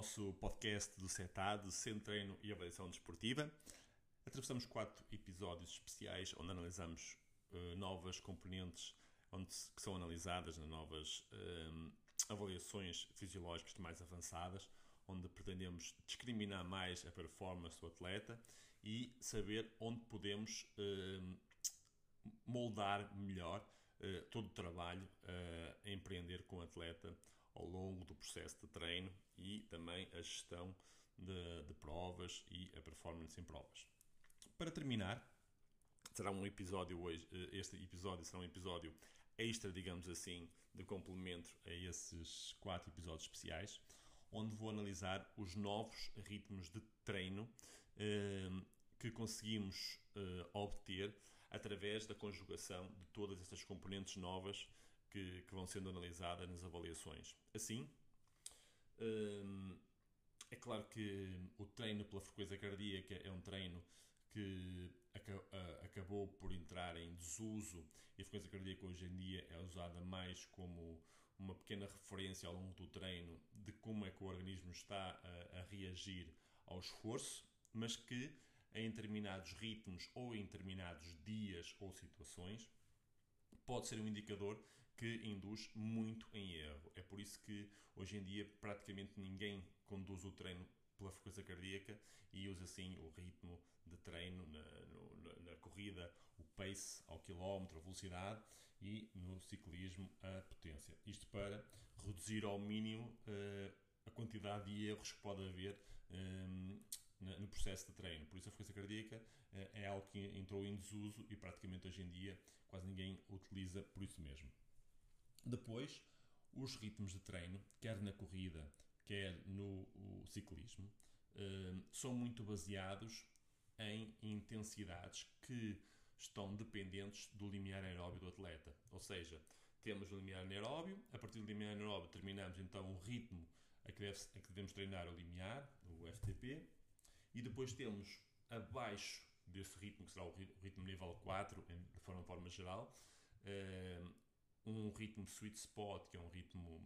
nosso podcast do CETAD, Centro Treino e Avaliação Desportiva. Atravessamos quatro episódios especiais onde analisamos uh, novas componentes onde, que são analisadas nas novas uh, avaliações fisiológicas mais avançadas, onde pretendemos discriminar mais a performance do atleta e saber onde podemos uh, moldar melhor todo o trabalho a empreender com o atleta ao longo do processo de treino e também a gestão de, de provas e a performance em provas. Para terminar, será um episódio hoje, eh, este episódio será um episódio extra, digamos assim, de complemento a esses quatro episódios especiais, onde vou analisar os novos ritmos de treino eh, que conseguimos eh, obter através da conjugação de todas estas componentes novas que, que vão sendo analisadas nas avaliações. Assim, hum, é claro que o treino pela frequência cardíaca é um treino que acabou por entrar em desuso e a frequência cardíaca hoje em dia é usada mais como uma pequena referência ao longo do treino de como é que o organismo está a, a reagir ao esforço, mas que em determinados ritmos ou em determinados dias ou situações pode ser um indicador que induz muito em erro. É por isso que hoje em dia praticamente ninguém conduz o treino pela frequência cardíaca e usa assim o ritmo de treino na, no, na, corrida, o pace ao quilómetro, a velocidade e no ciclismo a potência. Isto para reduzir ao mínimo uh, a quantidade de erros que pode haver um, no processo de treino. Por isso a frequência cardíaca uh, é algo que entrou em desuso e praticamente hoje em dia quase ninguém utiliza por isso mesmo. Depois, os ritmos de treino, quer na corrida, quer no ciclismo, eh, são muito baseados em intensidades que estão dependentes do limiar aeróbio do atleta. Ou seja, temos o limiar anaeróbio, a partir do limiar anaeróbio terminamos então o ritmo a que, deve, a que devemos treinar o limiar, o FTP, e depois temos abaixo desse ritmo, que será o ritmo nível 4, de forma, forma geral, eh, um ritmo sweet spot, que é um ritmo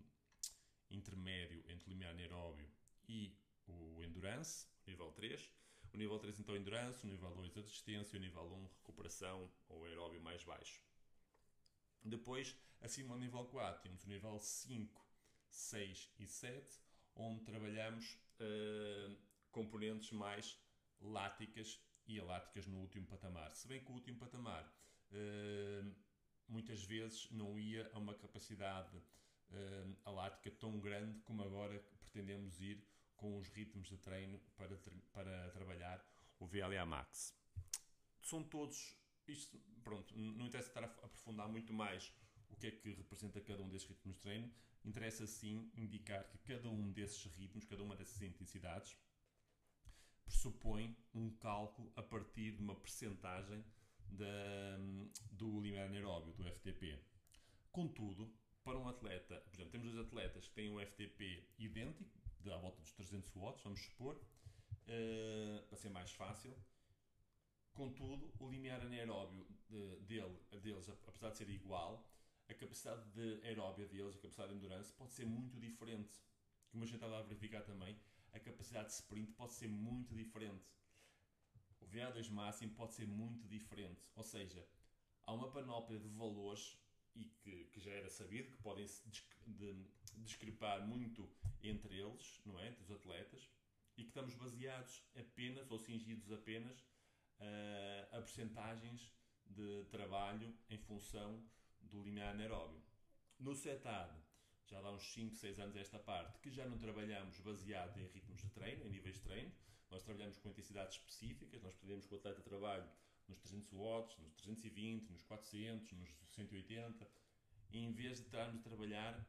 intermédio entre limiar anaeróbio e o endurance, nível 3. O nível 3 então endurance, o nível 2 a resistência, o nível 1 recuperação ou aeróbio mais baixo. Depois, acima do nível 4, temos o nível 5, 6 e 7, onde trabalhamos uh, componentes mais láticas e eláticas no último patamar. Se bem que o último patamar uh, muitas vezes não ia a uma capacidade uh, alática tão grande como agora pretendemos ir com os ritmos de treino para, para trabalhar o VLA Max. São todos, isto, pronto, não interessa estar a aprofundar muito mais o que é que representa cada um desses ritmos de treino, interessa sim indicar que cada um desses ritmos, cada uma dessas intensidades, pressupõe um cálculo a partir de uma percentagem da, do limiar anaeróbio, do FTP. Contudo, para um atleta, por exemplo, temos dois atletas que têm um FTP idêntico, à volta dos 300 watts, vamos supor, uh, para ser mais fácil. Contudo, o limiar anaeróbio de, dele, deles, apesar de ser igual, a capacidade de aeróbia deles, a capacidade de endurance, pode ser muito diferente. Como a gente estava a verificar também, a capacidade de sprint pode ser muito diferente VA2 máximo pode ser muito diferente. Ou seja, há uma panóplia de valores e que, que já era sabido que podem se de, discrepar muito entre eles, não é? Entre os atletas, e que estamos baseados apenas ou cingidos apenas uh, a percentagens de trabalho em função do limiar anaeróbio. No CETAD, já dá uns 5, 6 anos esta parte, que já não trabalhamos baseado em ritmos de treino, em níveis de treino. Nós trabalhamos com intensidades específicas, nós pedimos que o atleta trabalhe nos 300 watts, nos 320, nos 400, nos 180, em vez de estarmos a trabalhar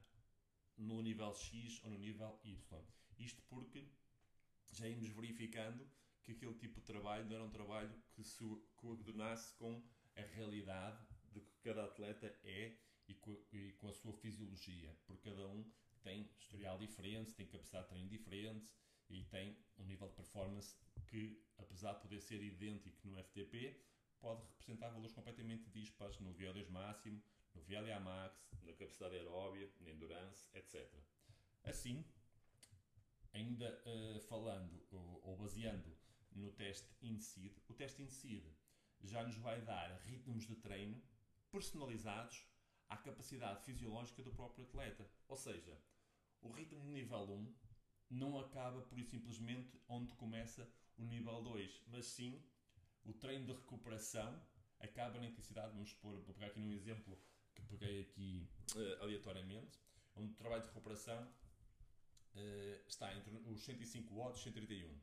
no nível X ou no nível Y. Isto porque já íamos verificando que aquele tipo de trabalho não era um trabalho que se coordenasse com a realidade de que cada atleta é e com, a sua fisiologia, porque cada um tem historial diferente, tem capacidade de treino diferente e tem um nível de performance que, apesar de poder ser idêntico no FTP, pode representar valores completamente dispares no VO2 máximo, no VLA max, na capacidade aeróbia, na endurance, etc. Assim, ainda uh, falando ou, ou, baseando no teste INSEAD, o teste INSEAD já nos vai dar ritmos de treino personalizados à capacidade fisiológica do próprio atleta. Ou seja, o ritmo de nível 1 não acaba por simplesmente onde começa o nível 2, mas sim o treino de recuperação acaba na intensidade. Vamos pôr, vou pegar aqui num exemplo que peguei aqui uh, aleatoriamente, onde o trabalho de recuperação uh, está entre os 105 watts e 131.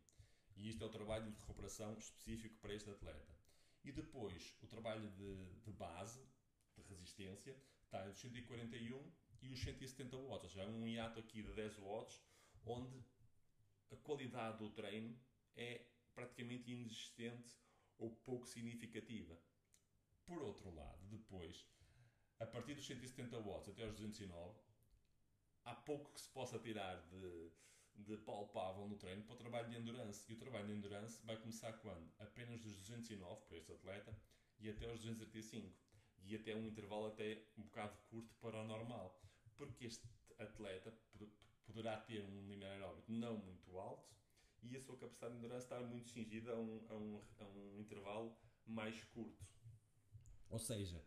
E isto é o trabalho de recuperação específico para este atleta. E depois o trabalho de, de base, de resistência, está entre os 141 e os 170 watts. Ou seja, um hiato aqui de 10 watts, onde a qualidade do treino é praticamente inexistente ou pouco significativa. Por outro lado, depois, a partir dos 170 watts até aos 209, há pouco que se possa tirar de, de palpável no treino para o trabalho de endurance. E o trabalho de endurance vai começar quando? Apenas dos 209 para este atleta e até aos 235. E até um intervalo até um bocado curto para o normal. Porque este atleta poderá ter um limiar aeróbico não muito alto e a sua capacidade de endurance estar muito cingida a um, a um, a um intervalo mais curto. Ou seja,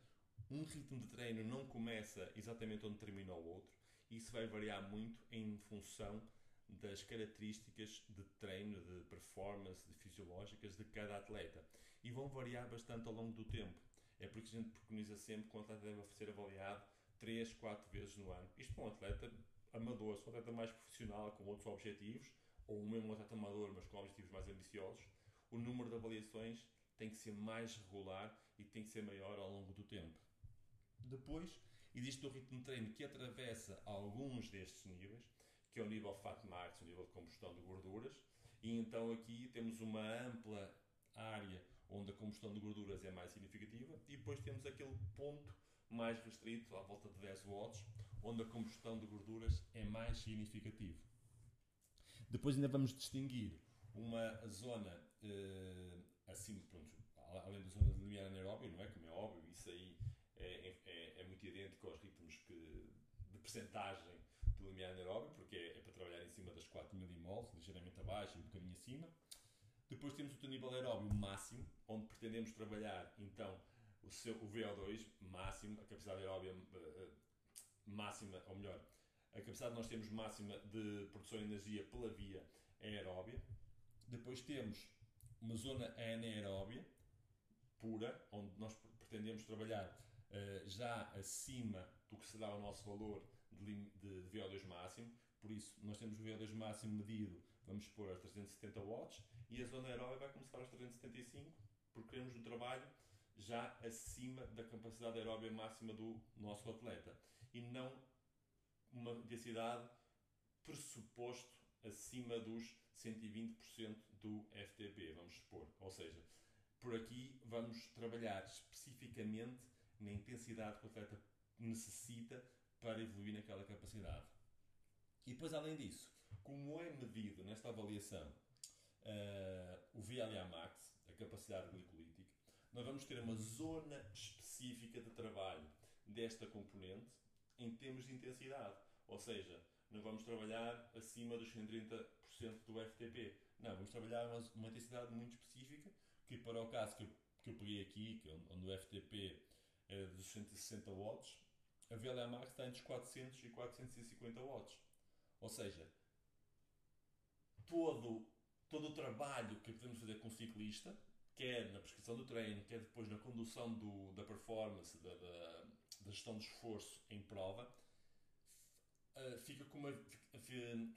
um ritmo de treino não começa exatamente onde termina o outro, isso vai variar muito em função das características de treino, de performance, de fisiológicas de cada atleta e vão variar bastante ao longo do tempo. É porque a gente preconiza sempre que o atleta deve ser avaliado 3, 4 vezes no ano. Isto para um atleta amador, se um atleta mais profissional com outros objetivos, ou mesmo um atleta amador, mas com objetivos mais ambiciosos, o número de avaliações tem que ser mais regular e tem que ser maior ao longo do tempo. Depois, existe o ritmo de treino que atravessa alguns destes níveis, que é o nível fat max, o nível de combustão de gorduras, e então aqui temos uma ampla área onde a combustão de gorduras é mais significativa, e depois temos aquele ponto mais restrito, à volta de 10 watts, onde a combustão de gorduras é mais significativa. Depois ainda vamos distinguir uma zona uh, assim, pronto, além da zona de limiar anaeróbio, não é? Como é óbvio, isso aí é, é, é muito idêntico aos ritmos que, de percentagem do limiar anaeróbio, porque é, é, para trabalhar em cima das 4 millimoles, ligeiramente abaixo e um bocadinho acima. Depois temos o teu nível aeróbio máximo, onde pretendemos trabalhar então o, seu, o VO2 máximo, a capacidade aeróbia uh, máxima, ou melhor, a capacidade que nós temos máxima de produção de energia pela via aeróbia. Depois temos uma zona anaeróbia pura, onde nós pretendemos trabalhar uh, já acima do que será o nosso valor de, de, de VO2 máximo. Por isso, nós temos o VO2 máximo medido, vamos pôr a 370 watts, e a zona aeróbica vai começar aos 375, porque queremos um trabalho já acima da capacidade aeróbica máxima do nosso atleta e não uma densidade pressuposto acima dos 120% do FTP, vamos supor. Ou seja, por aqui vamos trabalhar especificamente na intensidade que o atleta necessita para evoluir naquela capacidade. E depois, além disso, como é medido nesta avaliação uh, o VLA max, a capacidade glicolítica, nós vamos ter uma zona específica de trabalho desta componente em termos de intensidade. Ou seja, não vamos trabalhar acima dos 130% do FTP. Não, vamos trabalhar uma, intensidade muito específica, que para o caso que eu, que eu peguei aqui, que é onde o FTP é dos 160 watts, a VLA Max está entre os 400 e 450 watts. Ou seja, todo, todo o trabalho que podemos fazer com o ciclista, quer na prescrição do treino, quer depois na condução do, da performance, da, da, da gestão de esforço em prova, uh, fica com uma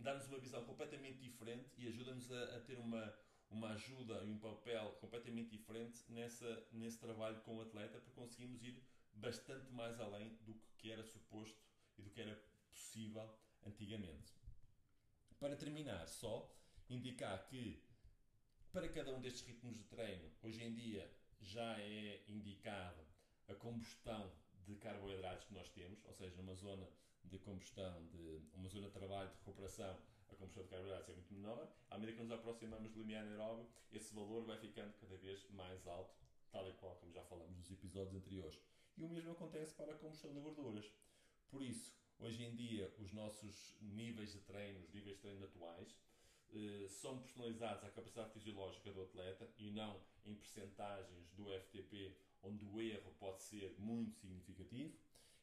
dá-nos uma visão completamente diferente e ajuda-nos a, a, ter uma uma ajuda e um papel completamente diferente nessa nesse trabalho com o atleta para conseguirmos ir bastante mais além do que era suposto e do que era possível antigamente. Para terminar, só indicar que para cada um destes ritmos de treino, hoje em dia já é indicado a combustão de carboidratos que nós temos, ou seja, uma zona de combustão, de uma zona de trabalho, de recuperação, a combustão de carboidratos é muito menor. À medida que nos aproximamos do limiar anaeróbio, esse valor vai ficando cada vez mais alto, tal e qual como já falamos nos episódios anteriores. E o mesmo acontece para a combustão de gorduras. Por isso, hoje em dia, os nossos níveis de treino, os níveis de treino atuais, são personalizados à capacidade fisiológica do atleta e não em percentagens do FTP, onde o erro pode ser muito significativo.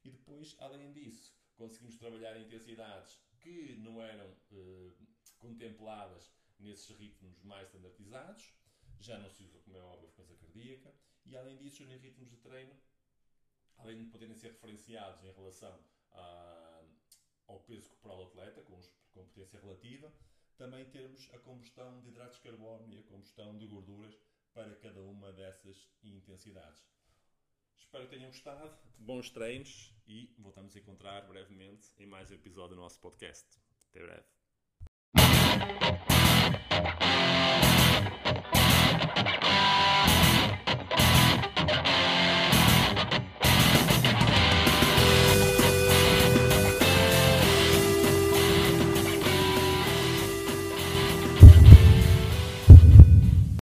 E depois, além disso, conseguimos trabalhar intensidades que não eram eh, contempladas nesses ritmos mais standardizados, já não se usa, como é óbvio, a frequência cardíaca, e além disso, os ritmos de treino, além de poderem ser referenciados em relação a, ao peso corporal do atleta, com, com potência relativa, também termos a combustão de hidratos de carbono e a combustão de gorduras para cada uma dessas intensidades. Espero que tenham gostado, bons treinos e voltamos a encontrar brevemente em mais um episódio do nosso podcast. Até breve.